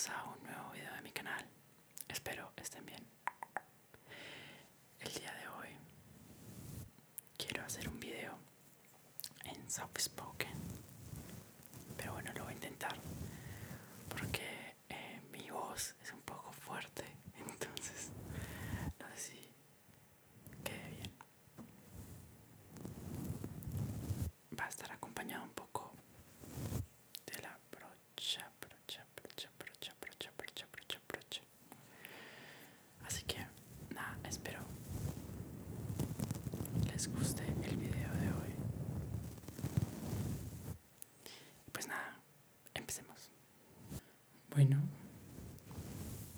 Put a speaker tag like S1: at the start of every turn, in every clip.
S1: bienvenidos a un nuevo video de mi canal. Espero estén bien. El día de hoy quiero hacer un video en soft spoken, pero bueno, lo voy a intentar porque eh, mi voz es un poco fuerte, entonces no sé si quede bien. Va a estar acompañado un poco de la brocha, brocha, brocha, brocha, brocha, brocha, brocha, brocha. Así que, nada, espero les guste el video de hoy. Pues nada, empecemos. Bueno,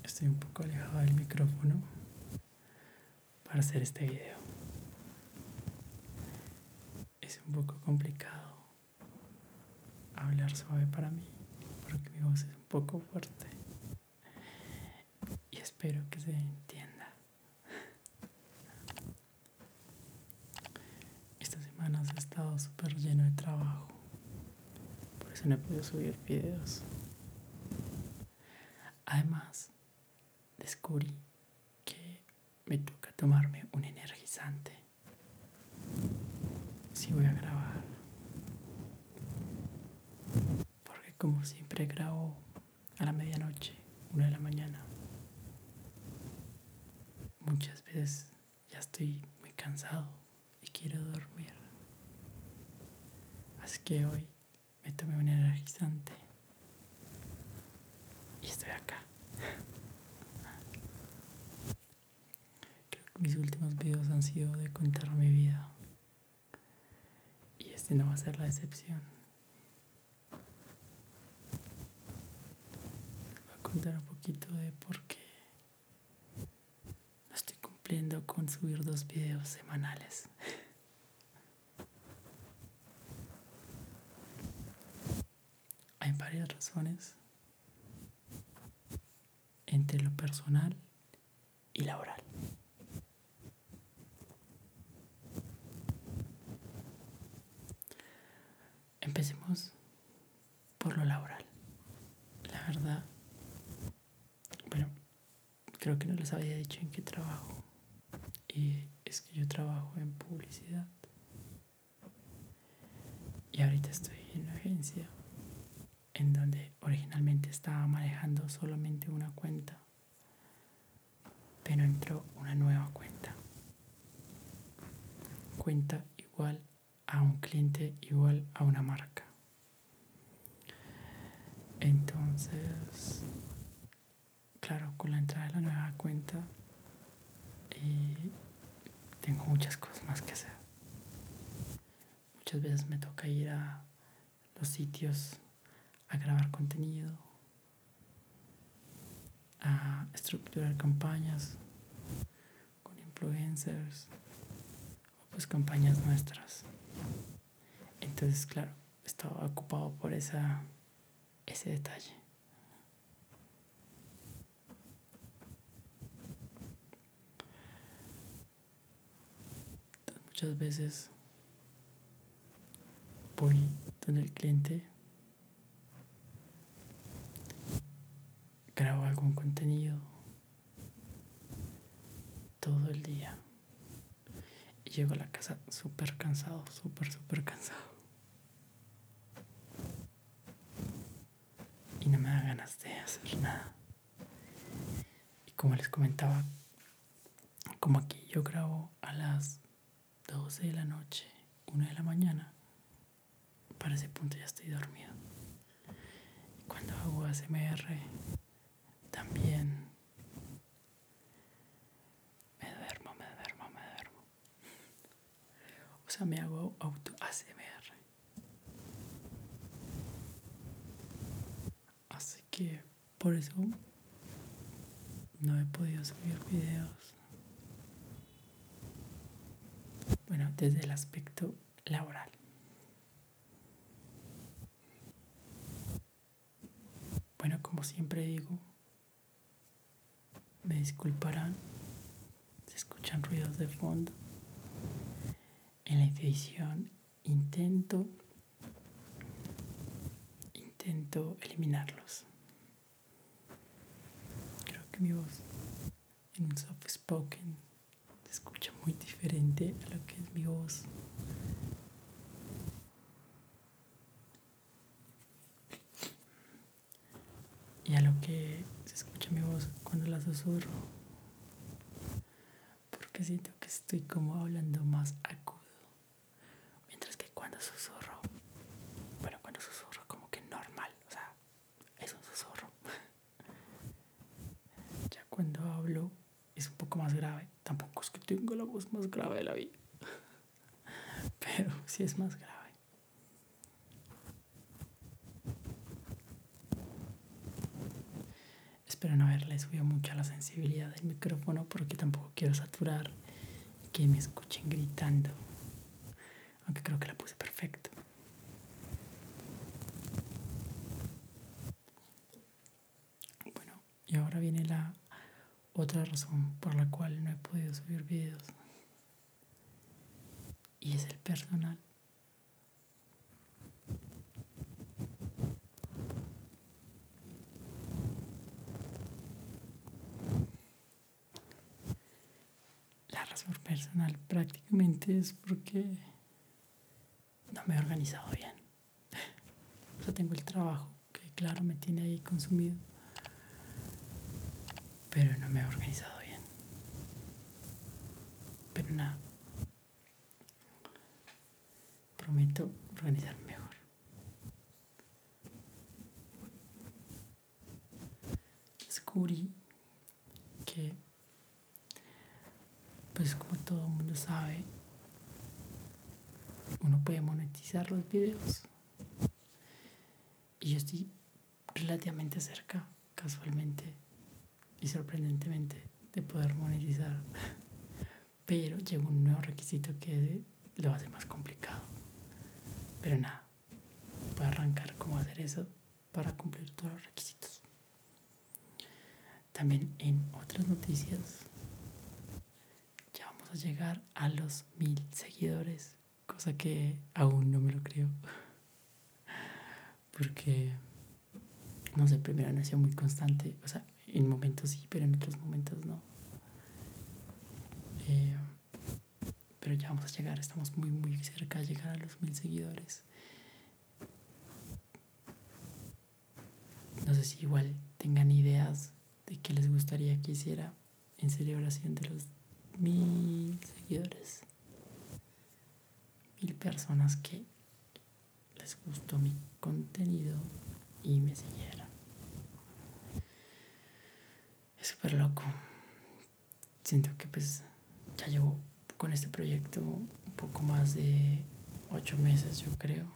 S1: estoy un poco alejado del micrófono para hacer este video. Es un poco complicado hablar suave para mí porque mi voz es un poco fuerte y espero que se entienda. Estas semanas he estado súper lleno de trabajo, por eso no he podido subir videos. Descubrí que me toca tomarme un energizante si voy a grabar. Porque como siempre grabo a la medianoche, una de la mañana, muchas veces ya estoy muy cansado y quiero dormir. Así que hoy me tomé un energizante y estoy acá. Creo que mis últimos videos han sido de contar mi vida. Y este no va a ser la excepción. Voy a contar un poquito de por qué no estoy cumpliendo con subir dos videos semanales. Hay varias razones entre lo personal y laboral. Empecemos por lo laboral. La verdad, bueno, creo que no les había dicho en qué trabajo. Y es que yo trabajo en publicidad. Y ahorita estoy en una agencia en donde originalmente estaba manejando solamente una cuenta, pero entró una nueva cuenta. Cuenta igual a un cliente, igual a una marca. Entonces, claro, con la entrada de la nueva cuenta, eh, tengo muchas cosas más que hacer. Muchas veces me toca ir a los sitios a grabar contenido, a estructurar campañas con influencers o pues campañas nuestras. Entonces, claro, estaba ocupado por esa, ese detalle. Muchas veces voy donde el cliente grabo algún contenido todo el día y llego a la casa súper cansado, súper, súper cansado. Y no me da ganas de hacer nada. Y como les comentaba, como aquí yo grabo a las 12 de la noche, 1 de la mañana, para ese punto ya estoy dormido. Y cuando hago ASMR, también me duermo, me duermo, me duermo. O sea, me hago auto ASMR. Así que por eso no he podido subir videos. Bueno, desde el aspecto laboral. Bueno, como siempre digo, me disculparán si escuchan ruidos de fondo. En la edición intento intento eliminarlos. mi voz en un soft spoken escucha muy diferente a lo que es mi voz. Y a lo que se escucha mi voz cuando la susurro. Porque siento que estoy como hablando más agudo. Mientras que cuando susurro, bueno, cuando susurro como que normal, o sea, es un susurro. ya cuando hablo es un poco más grave. Tampoco es que tenga la voz más grave de la vida. Pero sí es más grave. Espero no haberle subido mucho la sensibilidad del micrófono porque tampoco quiero saturar que me escuchen gritando. Aunque creo que la puse perfecto. Bueno, y ahora viene la otra razón por la cual no he podido subir videos. Y es el personal. La razón personal prácticamente es porque no me he organizado bien. O sea, tengo el trabajo que claro me tiene ahí consumido, pero no me he organizado bien. Pero nada, prometo organizarme mejor. Descubrí que, pues como todo el mundo sabe, uno puede monetizar los videos. Y yo estoy relativamente cerca, casualmente y sorprendentemente, de poder monetizar. Pero llega un nuevo requisito que lo hace más complicado. Pero nada, voy a arrancar cómo hacer eso para cumplir todos los requisitos. También en otras noticias, ya vamos a llegar a los mil seguidores, cosa que aún no me lo creo. Porque, no sé, primero no he sido muy constante, o sea, en momentos sí, pero en otros momentos no. Eh, pero ya vamos a llegar, estamos muy, muy cerca de llegar a los mil seguidores. No sé si igual tengan ideas de qué les gustaría que hiciera en celebración de los mil seguidores. Mil personas que les gustó mi contenido y me siguieron. Es súper loco. Siento que pues ya llevo con este proyecto un poco más de ocho meses, yo creo.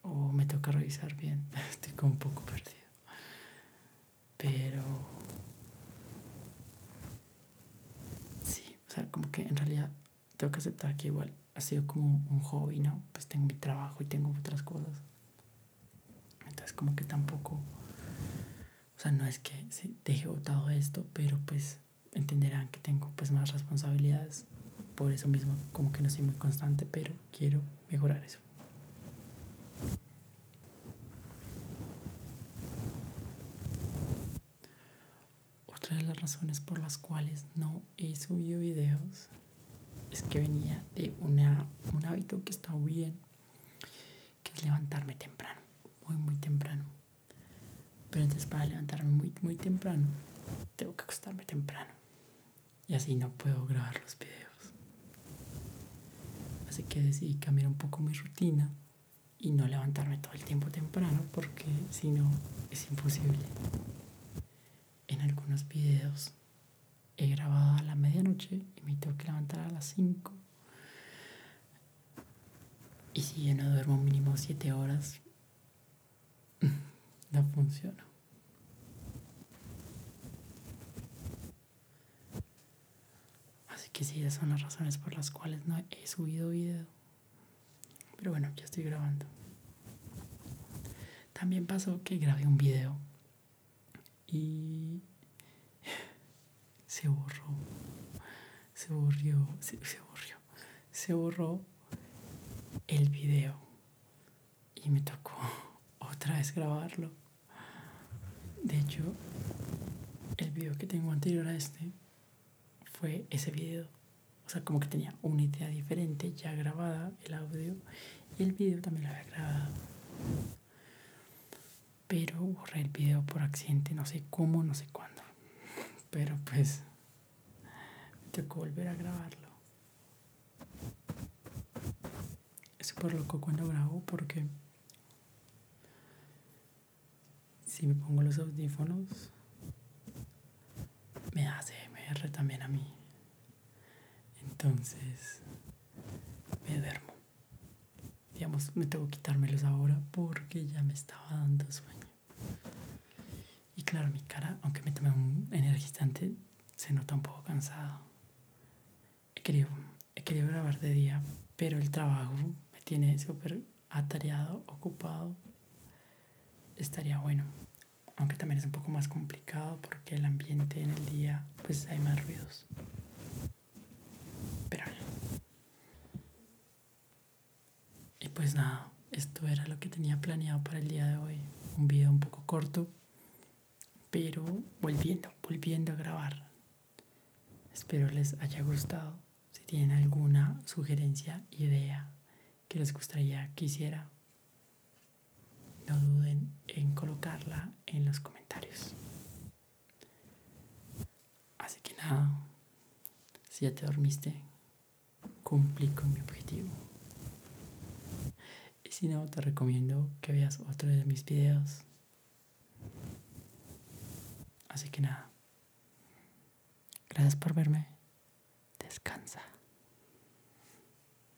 S1: O me toca revisar bien, estoy como un poco perdido. Pero... Sí, o sea, como que en realidad tengo que aceptar que igual ha sido como un hobby, ¿no? Pues tengo mi trabajo y tengo otras cosas. Entonces como que tampoco... O sea, no es que se deje botado esto, pero pues entenderán que tengo pues más responsabilidades. Por eso mismo como que no soy muy constante, pero quiero mejorar eso. Otra de las razones por las cuales no he subido videos es que venía de una, un hábito que está bien, que es levantarme temprano, muy, muy temprano. Pero entonces para levantarme muy, muy temprano, tengo que acostarme temprano. Y así no puedo grabar los videos. Así que decidí cambiar un poco mi rutina y no levantarme todo el tiempo temprano porque si no es imposible. En algunos videos he grabado a la medianoche y me tengo que levantar a las 5. Y si yo no duermo mínimo 7 horas, no funciona. Así que sí, esas son las razones por las cuales no he subido video. Pero bueno, ya estoy grabando. También pasó que grabé un video y se borró. Se borrió, se, se. Se borró el video y me tocó otra vez grabarlo. De hecho, el video que tengo anterior a este fue ese video. O sea, como que tenía una idea diferente ya grabada, el audio, y el video también lo había grabado. Pero borré el video por accidente, no sé cómo, no sé cuándo. Pero pues me tocó volver a grabarlo. Es súper loco cuando grabo porque si me pongo los audífonos me hace MR también a mí. Entonces me duermo. Digamos, me tengo que quitármelos ahora porque ya me estaba dando sueño. Y claro, mi cara, aunque me tomé un energizante, se nota un poco cansado. He querido, he querido grabar de día, pero el trabajo me tiene súper atareado, ocupado. Estaría bueno. Aunque también es un poco más complicado porque el ambiente en el día, pues hay más ruidos. Pero Y pues nada, esto era lo que tenía planeado para el día de hoy. Un video un poco corto, pero volviendo, volviendo a grabar. Espero les haya gustado. Si tienen alguna sugerencia, idea que les gustaría que hiciera, no duden en colocarla en los comentarios. Así que nada, si ya te dormiste, cumplí con mi objetivo. Y si no, te recomiendo que veas otro de mis videos. Así que nada, gracias por verme.